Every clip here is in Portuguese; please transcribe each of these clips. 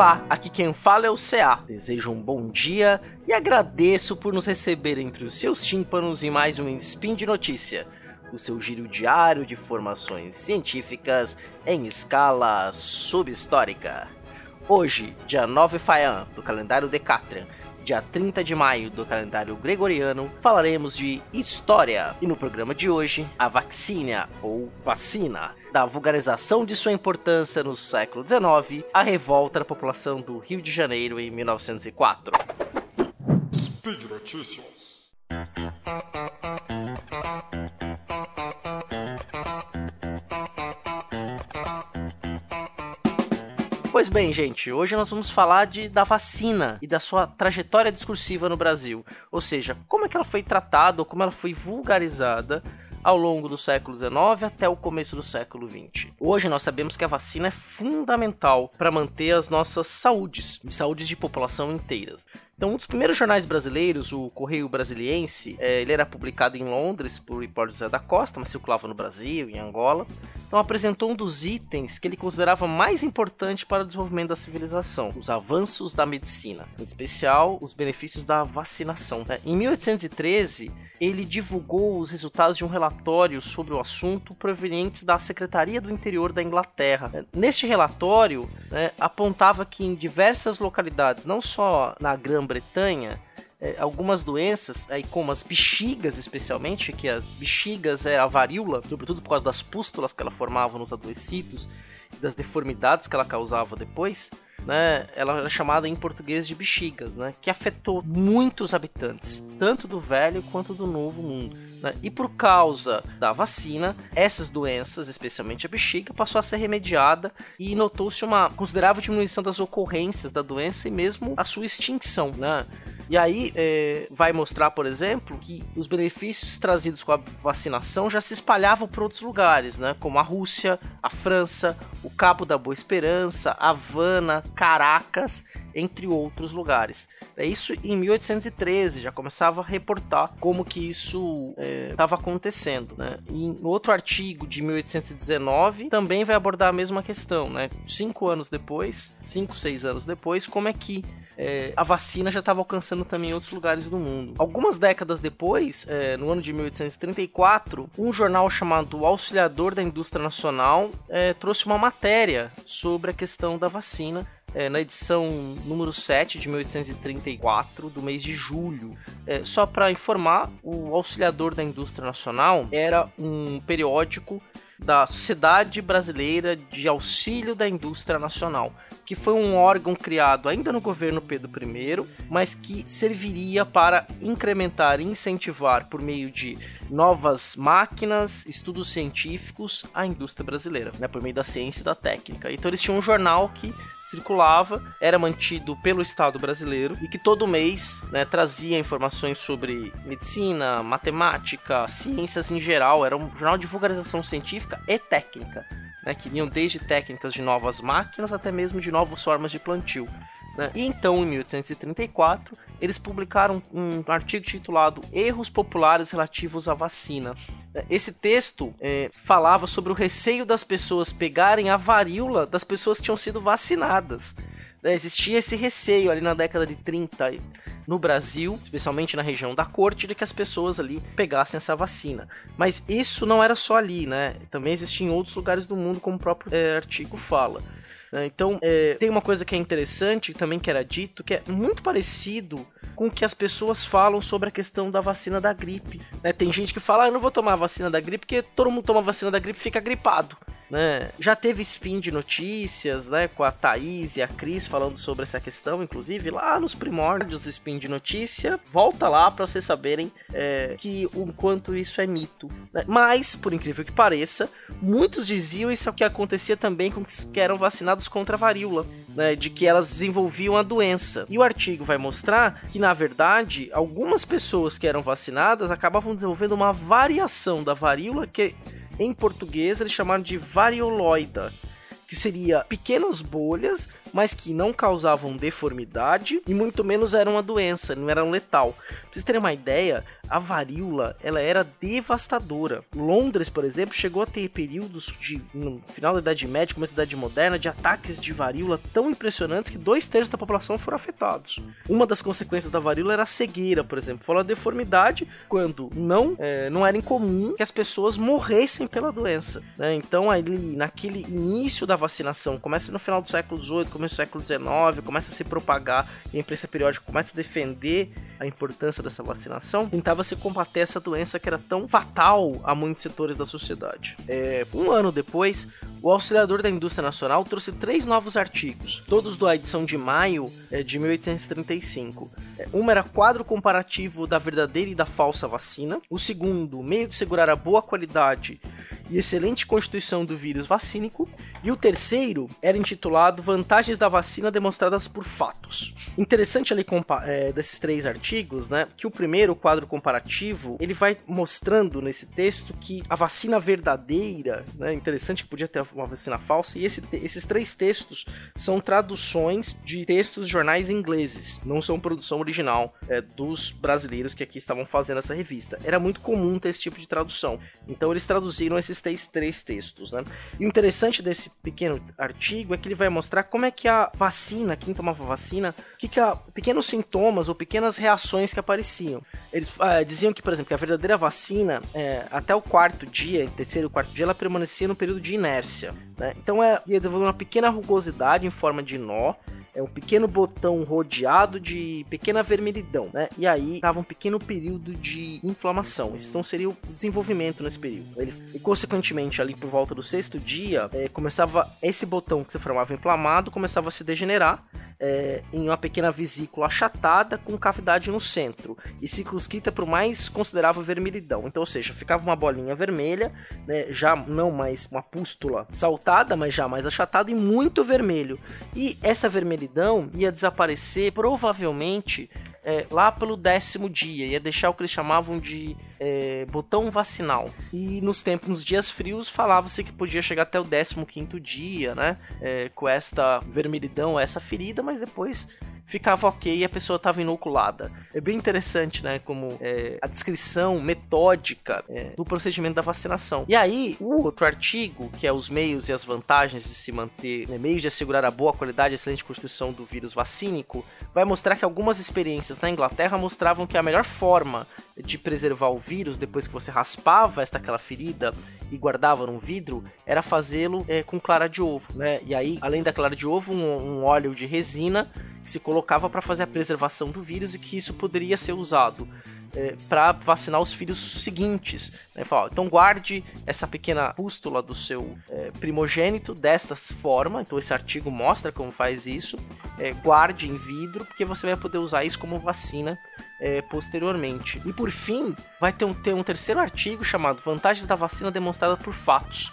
Olá, aqui quem fala é o CA. Desejo um bom dia e agradeço por nos receber entre os seus tímpanos em mais um Spin de Notícia, o seu giro diário de informações científicas em escala subhistórica. Hoje, dia 9 Faian, do calendário Decatrian, dia 30 de maio do calendário gregoriano, falaremos de história. E no programa de hoje, a vacina ou vacina. Da vulgarização de sua importância no século XIX, a revolta da população do Rio de Janeiro em 1904. Speed Notícias. Pois bem, gente, hoje nós vamos falar de, da vacina e da sua trajetória discursiva no Brasil. Ou seja, como é que ela foi tratada ou como ela foi vulgarizada ao longo do século XIX até o começo do século XX. Hoje nós sabemos que a vacina é fundamental para manter as nossas saúdes e saúdes de população inteiras. Então, um dos primeiros jornais brasileiros, o Correio Brasiliense, é, ele era publicado em Londres por Hipólito José da Costa, mas circulava no Brasil, em Angola. Então, apresentou um dos itens que ele considerava mais importante para o desenvolvimento da civilização, os avanços da medicina, em especial os benefícios da vacinação. É, em 1813, ele divulgou os resultados de um relatório sobre o assunto provenientes da Secretaria do Interior da Inglaterra. É, neste relatório, né, apontava que em diversas localidades, não só na Grã-Bretanha, é, algumas doenças, aí como as bexigas especialmente, que as bexigas é a varíola, sobretudo por causa das pústulas que ela formava nos adoecidos, das deformidades que ela causava depois, né, ela era chamada em português de bexigas, né, que afetou muitos habitantes, tanto do velho quanto do novo mundo. Né? E por causa da vacina, essas doenças, especialmente a bexiga, passou a ser remediada e notou-se uma considerável diminuição das ocorrências da doença e mesmo a sua extinção. Né? E aí é, vai mostrar, por exemplo, que os benefícios trazidos com a vacinação já se espalhavam por outros lugares, né? como a Rússia, a França, o Cabo da Boa Esperança, Havana, Caracas, entre outros lugares. É isso em 1813 já começava a reportar como que isso estava é, acontecendo, né? Em outro artigo de 1819 também vai abordar a mesma questão, né? Cinco anos depois, cinco, seis anos depois, como é que é, a vacina já estava alcançando também outros lugares do mundo. Algumas décadas depois, é, no ano de 1834, um jornal chamado Auxiliador da Indústria Nacional é, trouxe uma matéria sobre a questão da vacina é, na edição número 7 de 1834, do mês de julho. É, só para informar, o Auxiliador da Indústria Nacional era um periódico da Sociedade Brasileira de Auxílio da Indústria Nacional, que foi um órgão criado ainda no governo Pedro I, mas que serviria para incrementar e incentivar por meio de novas máquinas, estudos científicos à indústria brasileira, né, por meio da ciência e da técnica. Então eles tinham um jornal que circulava, era mantido pelo Estado brasileiro e que todo mês né, trazia informações sobre medicina, matemática, ciências em geral. Era um jornal de vulgarização científica e técnica, né, que vinham desde técnicas de novas máquinas até mesmo de novas formas de plantio. Né? E então, em 1834, eles publicaram um artigo titulado Erros Populares Relativos à Vacina. Esse texto é, falava sobre o receio das pessoas pegarem a varíola das pessoas que tinham sido vacinadas. Né? Existia esse receio ali na década de 30 no Brasil, especialmente na região da corte, de que as pessoas ali pegassem essa vacina. Mas isso não era só ali, né? Também existia em outros lugares do mundo, como o próprio é, artigo fala. Né? Então, é, tem uma coisa que é interessante também que era dito, que é muito parecido com o que as pessoas falam sobre a questão da vacina da gripe. Né? Tem gente que fala, ah, eu não vou tomar a vacina da gripe porque todo mundo toma a vacina da gripe fica gripado. Né? Já teve spin de notícias, né, com a Thaís e a Cris falando sobre essa questão, inclusive lá nos primórdios do spin de notícia. Volta lá para vocês saberem é, que o quanto isso é mito. Né? Mas, por incrível que pareça, muitos diziam isso é o que acontecia também com os que eram vacinados contra a varíola, né, de que elas desenvolviam a doença. E o artigo vai mostrar que, na verdade, algumas pessoas que eram vacinadas acabavam desenvolvendo uma variação da varíola que em português eles chamaram de varioloida, que seria pequenas bolhas, mas que não causavam deformidade e muito menos eram uma doença, não eram letal. Pra vocês terem uma ideia, a varíola ela era devastadora. Londres, por exemplo, chegou a ter períodos de no final da Idade Média, começo da Idade Moderna, de ataques de varíola tão impressionantes que dois terços da população foram afetados. Uma das consequências da varíola era a cegueira, por exemplo, foi a deformidade quando não é, não era incomum que as pessoas morressem pela doença. Né? Então ali naquele início da vacinação, começa no final do século XVIII, começo do século XIX, começa a se propagar e a imprensa periódica começa a defender a importância dessa vacinação, tentava se combater essa doença que era tão fatal a muitos setores da sociedade. É, um ano depois, o Auxiliador da Indústria Nacional trouxe três novos artigos, todos da edição de maio é, de 1835. É, uma era quadro comparativo da verdadeira e da falsa vacina. O segundo, meio de segurar a boa qualidade e excelente constituição do vírus vacínico. E o terceiro era intitulado Vantagens da vacina demonstradas por fatos. Interessante ali é, desses três artigos, né, que o primeiro, o quadro comparativo, ele vai mostrando nesse texto que a vacina verdadeira, né, interessante que podia ter uma vacina falsa, e esse, esses três textos são traduções de textos de jornais ingleses, não são produção original é, dos brasileiros que aqui estavam fazendo essa revista. Era muito comum ter esse tipo de tradução, então eles traduziram esses três, textos. Né? E o interessante desse pequeno artigo é que ele vai mostrar como é que a vacina, quem tomava vacina, que, que a, pequenos sintomas ou pequenas reações que apareciam. Eles ah, diziam que, por exemplo, que a verdadeira vacina, é, até o quarto dia, terceiro quarto dia, ela permanecia no período de inércia. Né? Então é, ia desenvolver uma pequena rugosidade em forma de nó, é um pequeno botão rodeado de pequena vermelhidão, né? E aí tava um pequeno período de inflamação. Então seria o desenvolvimento nesse período. Ele, e consequentemente, ali por volta do sexto dia, é, começava esse botão que se formava inflamado, começava a se degenerar é, em uma pequena vesícula achatada com cavidade no centro e circunscrita o mais considerável vermelhidão. Então, ou seja, ficava uma bolinha vermelha, né, já não mais uma pústula saltada, mas já mais achatado e muito vermelho. E essa vermelhidão ia desaparecer provavelmente é, lá pelo décimo dia, ia deixar o que eles chamavam de é, botão vacinal. E nos tempos, nos dias frios, falava-se que podia chegar até o décimo quinto dia, né? É, com esta vermelhidão, essa ferida, mas depois ficava ok e a pessoa estava inoculada. É bem interessante, né? Como é, a descrição metódica é, do procedimento da vacinação. E aí, o outro artigo, que é os meios e as vantagens de se manter, né, meios de assegurar a boa qualidade e excelente constituição do vírus vacínico, vai mostrar que algumas experiências na Inglaterra mostravam que a melhor forma de preservar o vírus depois que você raspava esta aquela ferida e guardava num vidro era fazê-lo é, com clara de ovo, né? E aí, além da clara de ovo, um, um óleo de resina que se colocava para fazer a preservação do vírus e que isso poderia ser usado é, para vacinar os filhos seguintes. Né? Fala, então guarde essa pequena pústula do seu é, primogênito desta forma. Então esse artigo mostra como faz isso. É, guarde em vidro, porque você vai poder usar isso como vacina é, posteriormente. E por fim, vai ter um, ter um terceiro artigo chamado Vantagens da vacina demonstrada por fatos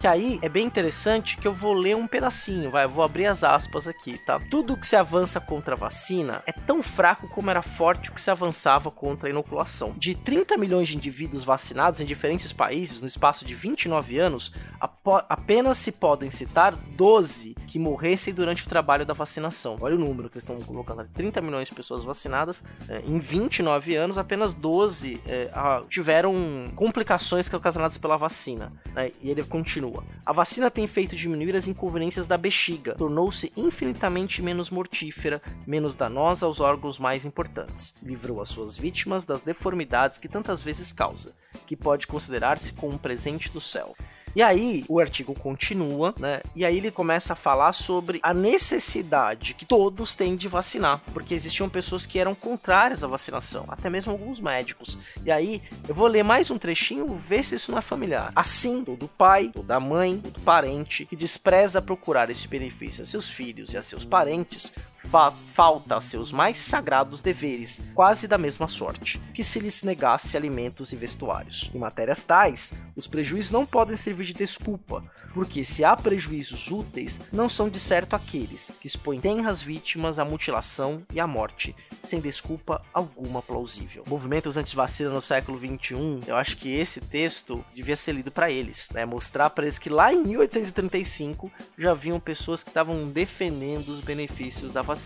que aí é bem interessante que eu vou ler um pedacinho, vai, eu vou abrir as aspas aqui, tá? Tudo que se avança contra a vacina é tão fraco como era forte o que se avançava contra a inoculação. De 30 milhões de indivíduos vacinados em diferentes países no espaço de 29 anos, apenas se podem citar 12 que morressem durante o trabalho da vacinação. Olha o número que eles estão colocando ali: 30 milhões de pessoas vacinadas é, em 29 anos, apenas 12 é, tiveram complicações ocasionadas pela vacina. Né? E ele continua continua. A vacina tem feito diminuir as inconveniências da bexiga, tornou-se infinitamente menos mortífera, menos danosa aos órgãos mais importantes. Livrou as suas vítimas das deformidades que tantas vezes causa, que pode considerar-se como um presente do céu. E aí o artigo continua, né? E aí ele começa a falar sobre a necessidade que todos têm de vacinar, porque existiam pessoas que eram contrárias à vacinação, até mesmo alguns médicos. E aí eu vou ler mais um trechinho, ver se isso não é familiar. Assim, todo pai, toda mãe, todo parente que despreza procurar esse benefício a seus filhos e a seus parentes fa falta a seus mais sagrados deveres, quase da mesma sorte, que se lhes negasse alimentos e vestuários. Em matérias tais, os prejuízos não podem servir de desculpa, porque se há prejuízos úteis, não são de certo aqueles que expõem tenras vítimas à mutilação e à morte, sem desculpa alguma plausível. Movimentos anti-vacina no século XXI, eu acho que esse texto devia ser lido para eles, né? Mostrar para eles que lá em 1835 já haviam pessoas que estavam defendendo os benefícios da vacina.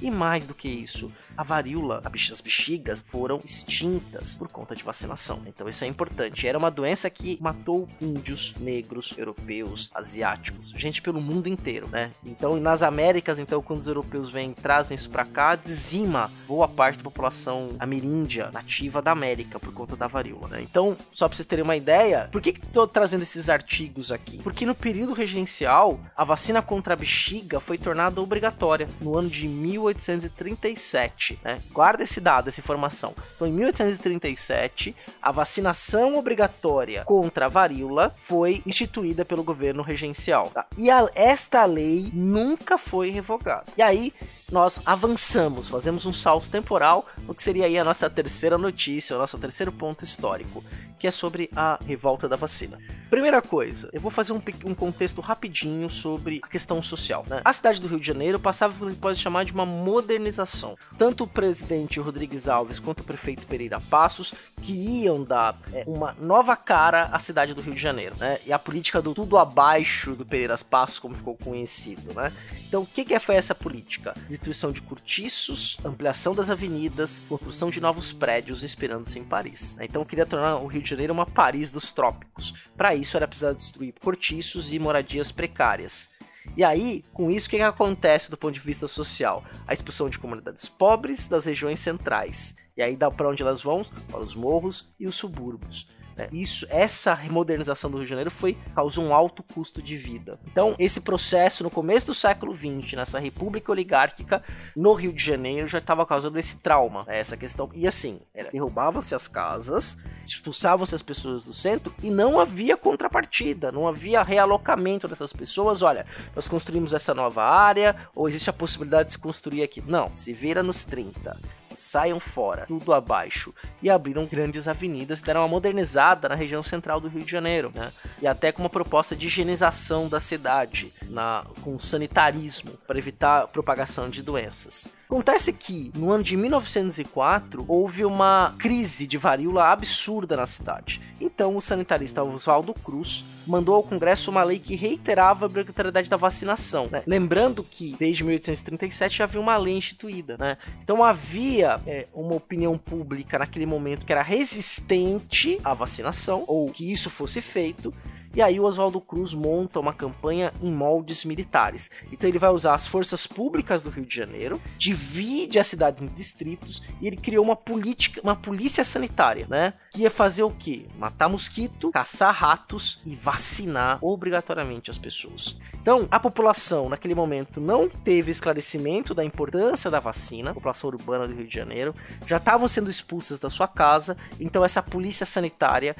E mais do que isso, a varíola, as bexigas foram extintas por conta de vacinação. Então isso é importante. Era uma doença que matou índios, negros, europeus, asiáticos, gente pelo mundo inteiro, né? Então nas Américas, então quando os europeus vêm trazem isso para cá, dizima boa parte da população ameríndia nativa da América por conta da varíola, né? Então, só para vocês terem uma ideia, por que que tô trazendo esses artigos aqui? Porque no período regencial, a vacina contra a bexiga foi tornada obrigatória no ano de 1837. Né? Guarda esse dado, essa informação. Então, em 1837, a vacinação obrigatória contra a varíola foi instituída pelo governo regencial. Tá? E a, esta lei nunca foi revogada. E aí, nós avançamos, fazemos um salto temporal no que seria aí a nossa terceira notícia, o nosso terceiro ponto histórico, que é sobre a revolta da vacina. Primeira coisa, eu vou fazer um, um contexto rapidinho sobre a questão social. Né? A cidade do Rio de Janeiro passava por que pode chamar de uma modernização. Tanto o presidente Rodrigues Alves quanto o prefeito Pereira Passos queriam dar é, uma nova cara à cidade do Rio de Janeiro. Né? E a política do tudo abaixo do Pereira Passos, como ficou conhecido. Né? Então, o que, que foi essa política? Destruição de cortiços, ampliação das avenidas, construção de novos prédios, inspirando-se em Paris. Né? Então, queria tornar o Rio de Janeiro uma Paris dos trópicos. Para isso, era preciso destruir cortiços e moradias precárias. E aí, com isso, o que, que acontece do ponto de vista social? A expulsão de comunidades pobres das regiões centrais. E aí, para onde elas vão? Para os morros e os subúrbios. Né? Isso, essa modernização do Rio de Janeiro foi causou um alto custo de vida. Então, esse processo no começo do século XX, nessa república oligárquica no Rio de Janeiro, já estava causando esse trauma, né? essa questão. E assim, derrubavam-se as casas, expulsavam-se as pessoas do centro e não havia contrapartida, não havia realocamento dessas pessoas. Olha, nós construímos essa nova área, ou existe a possibilidade de se construir aqui. Não, se vira nos 30 saiam fora, tudo abaixo. E abriram grandes avenidas, deram uma modernizada na região central do Rio de Janeiro, né? E até com uma proposta de higienização da cidade, na, com sanitarismo, para evitar propagação de doenças. Acontece que, no ano de 1904, houve uma crise de varíola absurda na cidade. Então, o sanitarista Oswaldo Cruz mandou ao Congresso uma lei que reiterava a obrigatoriedade da vacinação. Né? Lembrando que, desde 1837, já havia uma lei instituída. Né? Então, havia é, uma opinião pública naquele momento que era resistente à vacinação, ou que isso fosse feito, e aí o Oswaldo Cruz monta uma campanha em moldes militares. Então ele vai usar as forças públicas do Rio de Janeiro, divide a cidade em distritos e ele criou uma política, uma polícia sanitária, né? Que ia fazer o quê? Matar mosquito, caçar ratos e vacinar obrigatoriamente as pessoas. Então, a população naquele momento não teve esclarecimento da importância da vacina, a população urbana do Rio de Janeiro, já estavam sendo expulsas da sua casa, então essa polícia sanitária,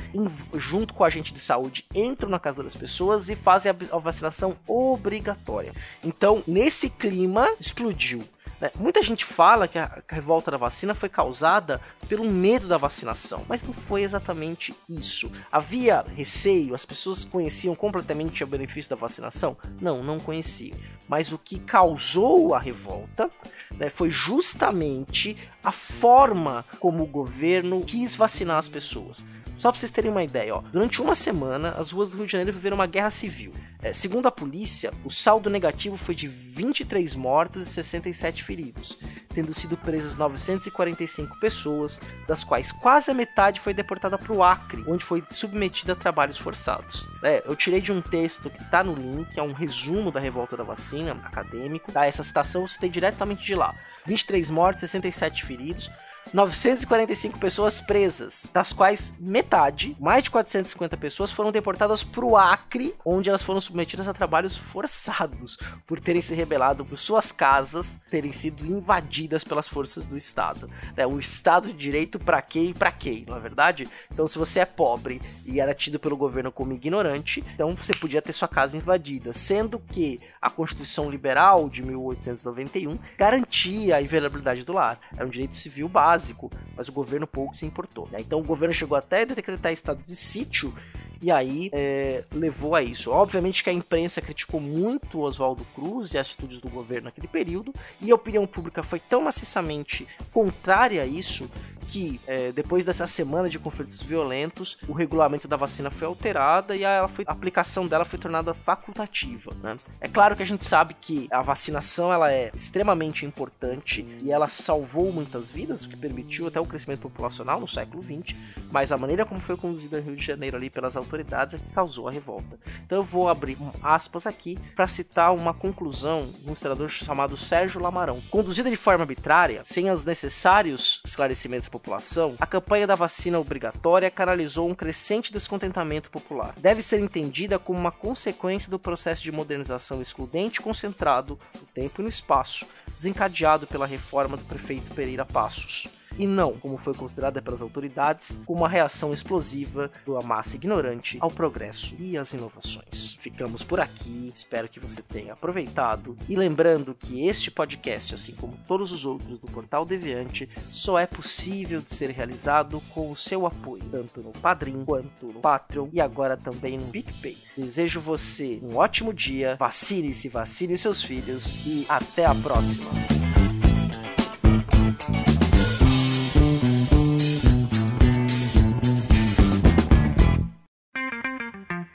junto com a agente de saúde, entram na casa das pessoas e fazem a vacinação obrigatória. Então, nesse clima, explodiu né? Muita gente fala que a revolta da vacina foi causada pelo medo da vacinação, mas não foi exatamente isso. Havia receio, as pessoas conheciam completamente o benefício da vacinação? Não, não conheciam. Mas o que causou a revolta né, foi justamente a forma como o governo quis vacinar as pessoas. Só para vocês terem uma ideia, ó, durante uma semana as ruas do Rio de Janeiro viveram uma guerra civil. É, segundo a polícia, o saldo negativo foi de 23 mortos e 67 feridos, tendo sido presas 945 pessoas, das quais quase a metade foi deportada para o Acre, onde foi submetida a trabalhos forçados. É, eu tirei de um texto que está no link, é um resumo da revolta da vacina, acadêmico. Tá? Essa citação eu citei diretamente de lá. 23 mortos, 67 feridos. 945 pessoas presas, das quais metade, mais de 450 pessoas, foram deportadas para o Acre, onde elas foram submetidas a trabalhos forçados por terem se rebelado por suas casas, terem sido invadidas pelas forças do Estado. É, o Estado de Direito para quê e para quê, não é verdade? Então, se você é pobre e era tido pelo governo como ignorante, então você podia ter sua casa invadida, sendo que a Constituição Liberal de 1891 garantia a inviolabilidade do lar. Era um direito civil básico, mas o governo pouco se importou. Né? Então o governo chegou até a decretar estado de sítio e aí é, levou a isso. Obviamente que a imprensa criticou muito Oswaldo Cruz e as atitudes do governo naquele período, e a opinião pública foi tão maciçamente contrária a isso que é, depois dessa semana de conflitos violentos, o regulamento da vacina foi alterada e a, foi, a aplicação dela foi tornada facultativa. Né? É claro que a gente sabe que a vacinação ela é extremamente importante e ela salvou muitas vidas, o que permitiu até o crescimento populacional no século XX, mas a maneira como foi conduzida no Rio de Janeiro ali pelas autoridades é que causou a revolta. Então eu vou abrir aspas aqui para citar uma conclusão de um historiador chamado Sérgio Lamarão. Conduzida de forma arbitrária, sem os necessários esclarecimentos população, a campanha da vacina obrigatória canalizou um crescente descontentamento popular. Deve ser entendida como uma consequência do processo de modernização excludente concentrado no tempo e no espaço, desencadeado pela reforma do prefeito Pereira Passos e não, como foi considerada pelas autoridades, uma reação explosiva da massa ignorante ao progresso e às inovações. Ficamos por aqui, espero que você tenha aproveitado e lembrando que este podcast, assim como todos os outros do Portal Deviante, só é possível de ser realizado com o seu apoio, tanto no Padrim quanto no Patreon e agora também no PicPay. Desejo você um ótimo dia, vacine-se, vacine seus filhos e até a próxima!